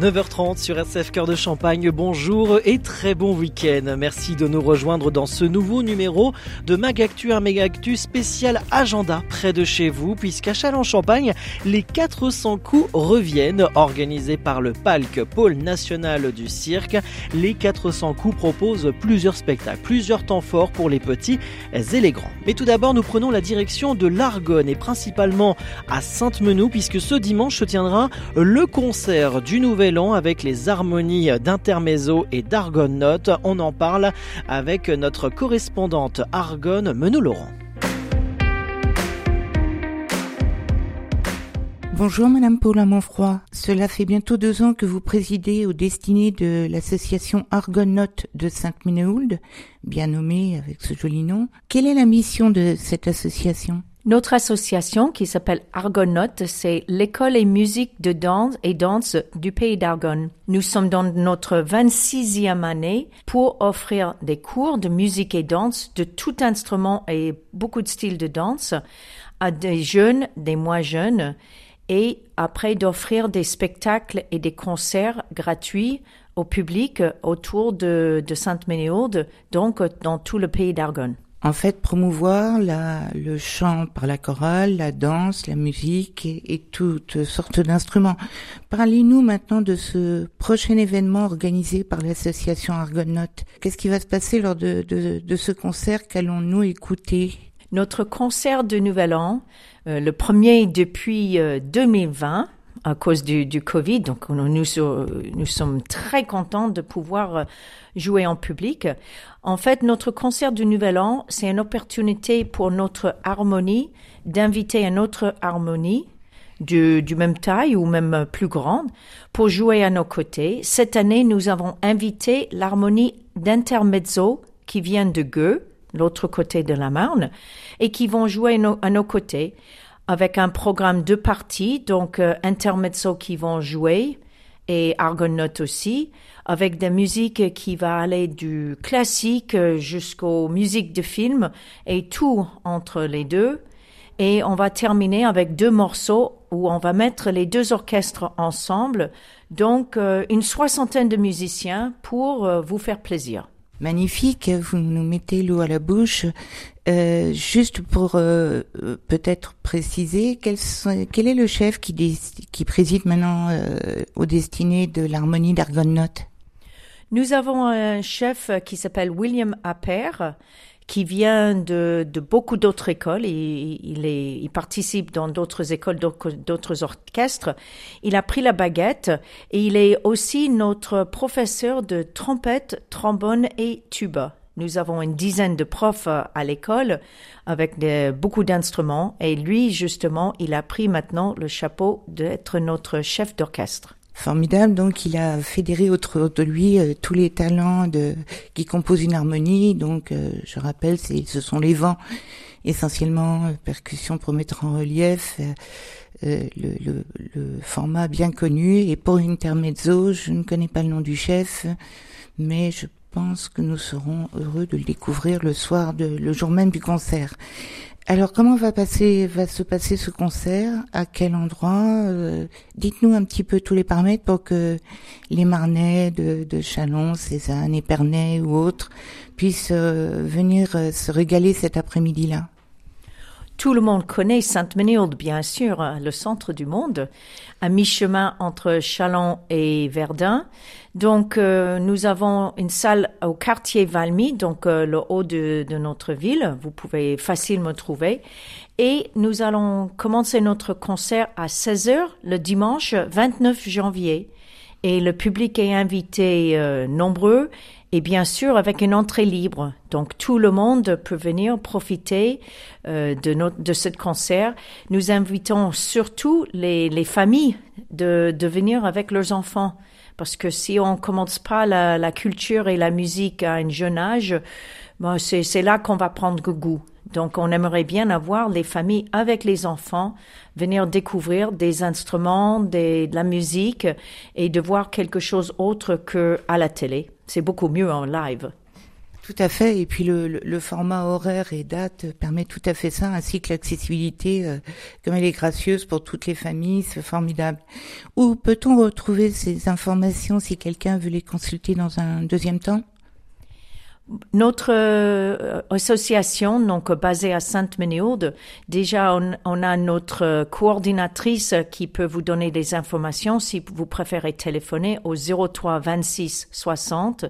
9h30 sur RCF Cœur de Champagne, bonjour et très bon week-end. Merci de nous rejoindre dans ce nouveau numéro de Magactu, un Megactu spécial agenda près de chez vous, puisqu'à Châlons-Champagne, les 400 coups reviennent. Organisés par le Palc Pôle National du Cirque, les 400 coups proposent plusieurs spectacles, plusieurs temps forts pour les petits et les grands. Mais tout d'abord, nous prenons la direction de l'Argonne et principalement à Sainte-Menou, puisque ce dimanche se tiendra le concert du nouvel avec les harmonies d'intermezzo et d'argonne note. On en parle avec notre correspondante argonne Menou Laurent. Bonjour Madame Paula Monfroy. Cela fait bientôt deux ans que vous présidez aux destinées de l'association Argonautes de Sainte-Ménéhould, bien nommée avec ce joli nom. Quelle est la mission de cette association? Notre association qui s'appelle Argonautes, c'est l'école et musique de danse et danse du pays d'Argonne. Nous sommes dans notre 26e année pour offrir des cours de musique et danse de tout instrument et beaucoup de styles de danse à des jeunes, des moins jeunes et après d'offrir des spectacles et des concerts gratuits au public autour de, de Sainte-Ménéhould, donc dans tout le pays d'Argonne en fait promouvoir la, le chant par la chorale, la danse, la musique et, toutes sortes d'instruments. Parlez-nous maintenant de ce prochain événement organisé par l'association Argonautes. Qu'est-ce qui va se passer lors de, de, de ce concert Qu'allons-nous écouter? Notre concert de Nouvel An, euh, le premier depuis 2020, euh, à cause du, du Covid. Donc nous, nous, sommes très contents de pouvoir euh, jouer en public. En fait, notre concert du Nouvel An, c'est une opportunité pour notre harmonie d'inviter une autre harmonie du, du, même taille ou même plus grande pour jouer à nos côtés. Cette année, nous avons invité l'harmonie d'intermezzo qui vient de Gueux, l'autre côté de la Marne, et qui vont jouer à nos côtés avec un programme de parties, donc euh, intermezzo qui vont jouer et argonautes aussi, avec des musiques qui va aller du classique jusqu'aux musiques de film et tout entre les deux. Et on va terminer avec deux morceaux où on va mettre les deux orchestres ensemble, donc euh, une soixantaine de musiciens pour euh, vous faire plaisir. Magnifique, vous nous mettez l'eau à la bouche. Euh, juste pour euh, peut-être préciser, quel, est le chef qui, qui préside maintenant euh, aux destinées de l'harmonie d'Argonautes Nous avons un chef qui s'appelle William Appert, qui vient de, de beaucoup d'autres écoles. Et il, est, il participe dans d'autres écoles, d'autres orchestres. Il a pris la baguette et il est aussi notre professeur de trompette, trombone et tuba. Nous avons une dizaine de profs à l'école avec beaucoup d'instruments et lui, justement, il a pris maintenant le chapeau d'être notre chef d'orchestre. Formidable, donc il a fédéré autour de lui euh, tous les talents qui composent une harmonie. Donc euh, je rappelle, ce sont les vents, essentiellement euh, percussion pour mettre en relief le, le, le, format bien connu. Et pour intermezzo, je ne connais pas le nom du chef, mais je pense que nous serons heureux de le découvrir le soir, de, le jour même du concert. Alors, comment va passer, va se passer ce concert? À quel endroit? Euh, Dites-nous un petit peu tous les paramètres pour que les Marnais de, Chalon, Cézanne, Épernay ou autres puissent euh, venir euh, se régaler cet après-midi-là. Tout le monde connaît Sainte-Ménéhould, bien sûr, hein, le centre du monde, à mi-chemin entre Chalon et Verdun. Donc, euh, nous avons une salle au quartier Valmy, donc euh, le haut de, de, notre ville. Vous pouvez facilement trouver. Et nous allons commencer notre concert à 16 h le dimanche 29 janvier. Et le public est invité euh, nombreux et bien sûr avec une entrée libre. Donc tout le monde peut venir profiter euh, de, notre, de ce concert. Nous invitons surtout les, les familles de, de venir avec leurs enfants. Parce que si on commence pas la, la culture et la musique à un jeune âge, bon, c'est là qu'on va prendre goût. Donc, on aimerait bien avoir les familles avec les enfants venir découvrir des instruments, de la musique et de voir quelque chose autre que à la télé. C'est beaucoup mieux en live. Tout à fait. Et puis le, le, format horaire et date permet tout à fait ça, ainsi que l'accessibilité, euh, comme elle est gracieuse pour toutes les familles, c'est formidable. Où peut-on retrouver ces informations si quelqu'un veut les consulter dans un deuxième temps? Notre euh, association, donc basée à Sainte-Ménéaude, déjà on, on, a notre coordinatrice qui peut vous donner des informations. Si vous préférez téléphoner au 03 26 60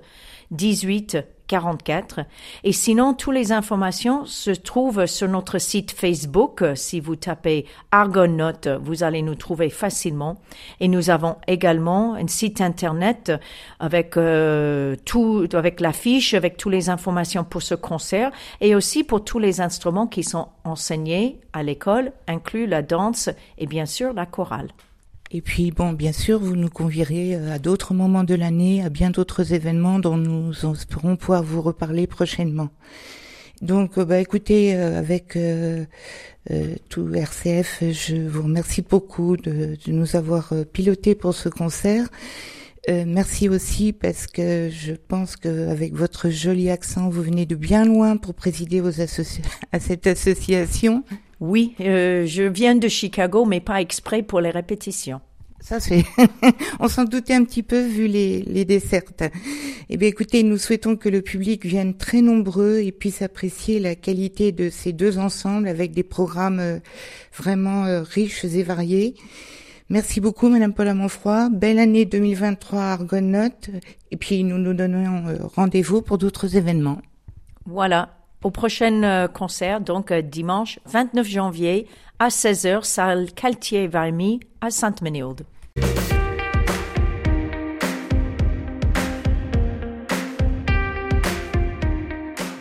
18 44. Et sinon, toutes les informations se trouvent sur notre site Facebook. Si vous tapez Argonaut, vous allez nous trouver facilement. Et nous avons également un site internet avec euh, tout, avec l'affiche, avec toutes les informations pour ce concert et aussi pour tous les instruments qui sont enseignés à l'école, inclus la danse et bien sûr la chorale. Et puis, bon, bien sûr, vous nous convierez euh, à d'autres moments de l'année, à bien d'autres événements dont nous espérons pouvoir vous reparler prochainement. Donc, euh, bah, écoutez, euh, avec tout RCF, je vous remercie beaucoup de, de nous avoir piloté pour ce concert. merci aussi parce que je pense qu'avec votre joli accent, vous venez de bien loin pour présider aux à cette association. Oui, euh, je viens de Chicago, mais pas exprès pour les répétitions. Ça c'est, on s'en doutait un petit peu vu les, les dessertes. Eh bien, écoutez, nous souhaitons que le public vienne très nombreux et puisse apprécier la qualité de ces deux ensembles avec des programmes euh, vraiment euh, riches et variés. Merci beaucoup, Madame Paula Monfroy. Belle année 2023 à Argonaut. Et puis, nous nous donnons rendez-vous pour d'autres événements. Voilà au prochain euh, concert, donc euh, dimanche 29 janvier à 16h, salle Caltier-Valmy à Sainte-Ménéaude.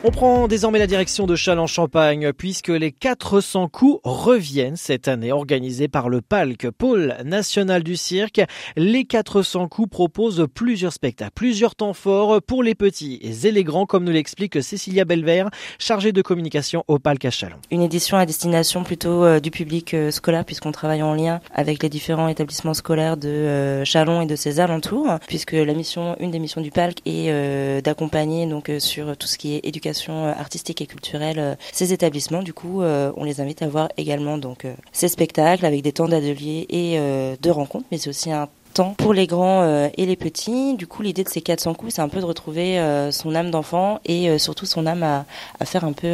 On prend désormais la direction de Châlons-Champagne puisque les 400 coups reviennent cette année organisés par le Palc Pôle National du Cirque. Les 400 coups proposent plusieurs spectacles, plusieurs temps forts pour les petits et les grands comme nous l'explique Cécilia Belvert, chargée de communication au Palc à Chalon. Une édition à destination plutôt euh, du public euh, scolaire puisqu'on travaille en lien avec les différents établissements scolaires de euh, Chalon et de ses alentours puisque la mission, une des missions du Palc est d'accompagner donc sur tout ce qui est éducation euh, artistique et culturelle euh, ces établissements. Du coup, euh, on les invite à voir également donc ces spectacles avec des temps d'atelier et de rencontres, mais c'est aussi un pour les grands euh, et les petits. Du coup, l'idée de ces 400 coups, c'est un peu de retrouver euh, son âme d'enfant et euh, surtout son âme à, faire un peu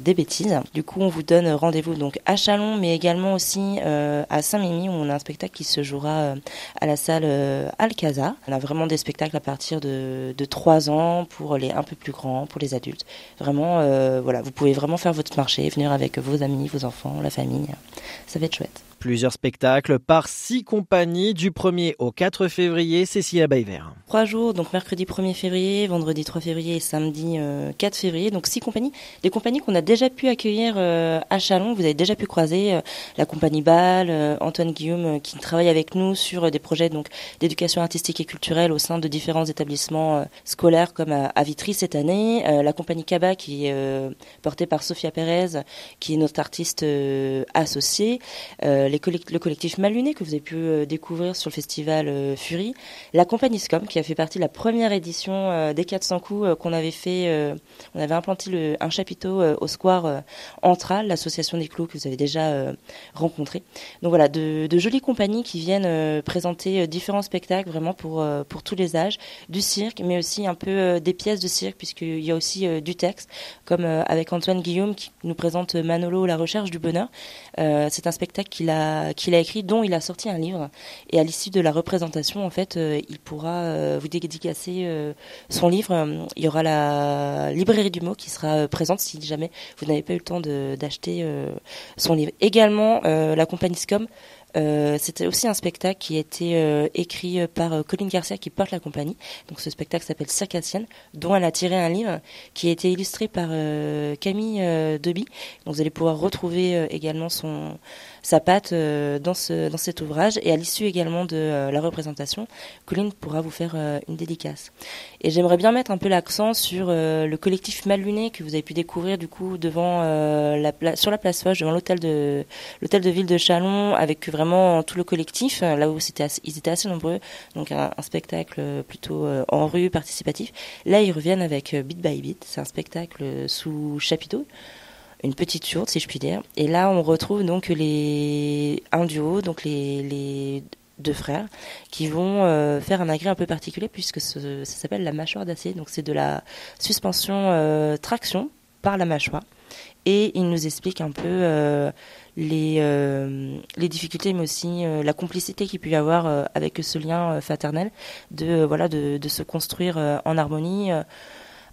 des bêtises. Du coup, on vous donne rendez-vous donc à Chalon, mais également aussi à Saint-Mimi où on a un spectacle qui se jouera à la salle Alcazar. On a vraiment des spectacles à partir de, de 3 ans pour les un peu plus grands, pour les adultes. Vraiment, voilà, vous pouvez vraiment faire votre marché, venir avec vos amis, vos enfants, la famille. Ça va être chouette. Plusieurs spectacles par six compagnies du 1er au 4 février. Cécilia Bayver. Trois jours, donc mercredi 1er février, vendredi 3 février et samedi 4 euh, février. Donc six compagnies. Des compagnies qu'on a déjà pu accueillir euh, à Chalon. Vous avez déjà pu croiser euh, la compagnie Bâle, Antoine Guillaume qui travaille avec nous sur des projets donc d'éducation artistique et culturelle au sein de différents établissements scolaires comme à, Vitry cette année. la compagnie Kaba qui est portée par Sophia Pérez qui est notre artiste associée le collectif Maluné que vous avez pu euh, découvrir sur le festival euh, Fury, la compagnie Scom qui a fait partie de la première édition euh, des 400 coups qu'on avait fait, on avait implanté un chapiteau au square Antral, l'association des clous que vous avez déjà rencontré. Donc voilà, de, de, jolies compagnies qui viennent présenter différents spectacles vraiment pour, pour tous les âges, du cirque, mais aussi un peu des pièces de cirque puisqu'il y a aussi du texte, comme avec Antoine Guillaume qui nous présente Manolo, la recherche du bonheur. C'est un spectacle qu'il a qu'il a écrit, dont il a sorti un livre. Et à l'issue de la représentation, en fait, euh, il pourra euh, vous dédicacer euh, son livre. Il y aura la librairie du mot qui sera présente si jamais vous n'avez pas eu le temps d'acheter son livre. Également, la compagnie Scom euh, c'était aussi un spectacle qui a été euh, écrit euh, par Colline Garcia qui porte la compagnie. Donc ce spectacle s'appelle Circassienne, dont elle a tiré un livre qui a été illustré par Camille Deby. Donc vous allez pouvoir retrouver également son sa patte dans, ce, dans cet ouvrage. Et à l'issue également de la représentation, Colline pourra vous faire une dédicace. Et j'aimerais bien mettre un peu l'accent sur le collectif Malluné que vous avez pu découvrir du coup devant la, sur la place Foch, devant l'hôtel de l'hôtel de ville de Chalon, avec vraiment tout le collectif, là où ils étaient assez nombreux, donc un, spectacle plutôt en rue participatif. Là, ils reviennent avec Beat by Beat, c'est un spectacle sous chapiteau une petite yourte si je puis dire. Et là, on retrouve donc les un duo, donc les, les deux frères, qui vont euh, faire un agrès un peu particulier puisque ça s'appelle la mâchoire d'acier. Donc c'est de la suspension euh, traction par la mâchoire. Et il nous explique un peu euh, les, les difficultés, mais aussi la complicité qu'il peut y avoir avec ce lien fraternel, de voilà de, de se construire en harmonie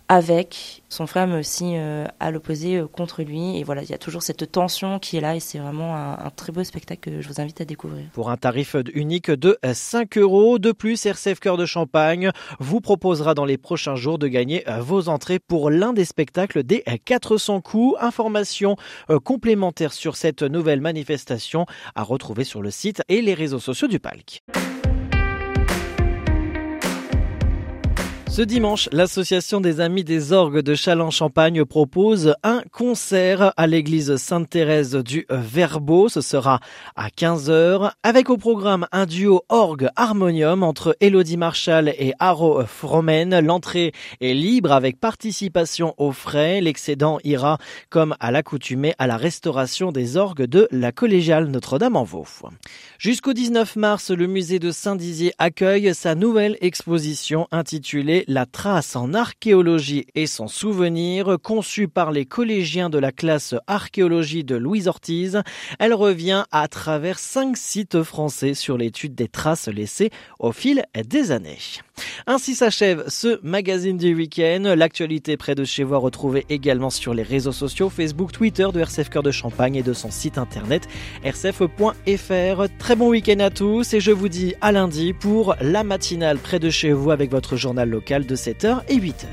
avec son frère, mais aussi euh, à l'opposé euh, contre lui. Et voilà, il y a toujours cette tension qui est là et c'est vraiment un, très beau spectacle que je vous invite à découvrir. Pour un tarif unique de 5 euros, de plus, RCF Cœur de Champagne vous proposera dans les prochains jours de gagner euh, vos entrées pour l'un des spectacles des 400 coups. Informations complémentaires sur cette nouvelle manifestation à retrouver sur le site et les réseaux sociaux du Palc. Ce dimanche, l'association des Amis des Orgues de Châlons-Champagne propose un concert à l'église Sainte-Thérèse du Verbeau. Ce sera à 15h avec au programme un duo orgue harmonium entre Elodie Marshall et Haro Fromen. L'entrée est libre avec participation aux frais. L'excédent ira comme à l'accoutumée à la restauration des orgues de la collégiale Notre-Dame-en-Vaux. Jusqu'au 19 mars, le musée de Saint-Dizier accueille sa nouvelle exposition intitulée la trace en archéologie et son souvenir, conçue par les collégiens de la classe archéologie de Louise Ortiz. Elle revient à travers cinq sites français sur l'étude des traces laissées au fil des années. Ainsi s'achève ce magazine du week-end. L'actualité près de chez vous retrouvée également sur les réseaux sociaux Facebook, Twitter de RCF Cœur de Champagne et de son site internet rcf.fr. Très bon week-end à tous et je vous dis à lundi pour la matinale près de chez vous avec votre journal local de 7h et 8h.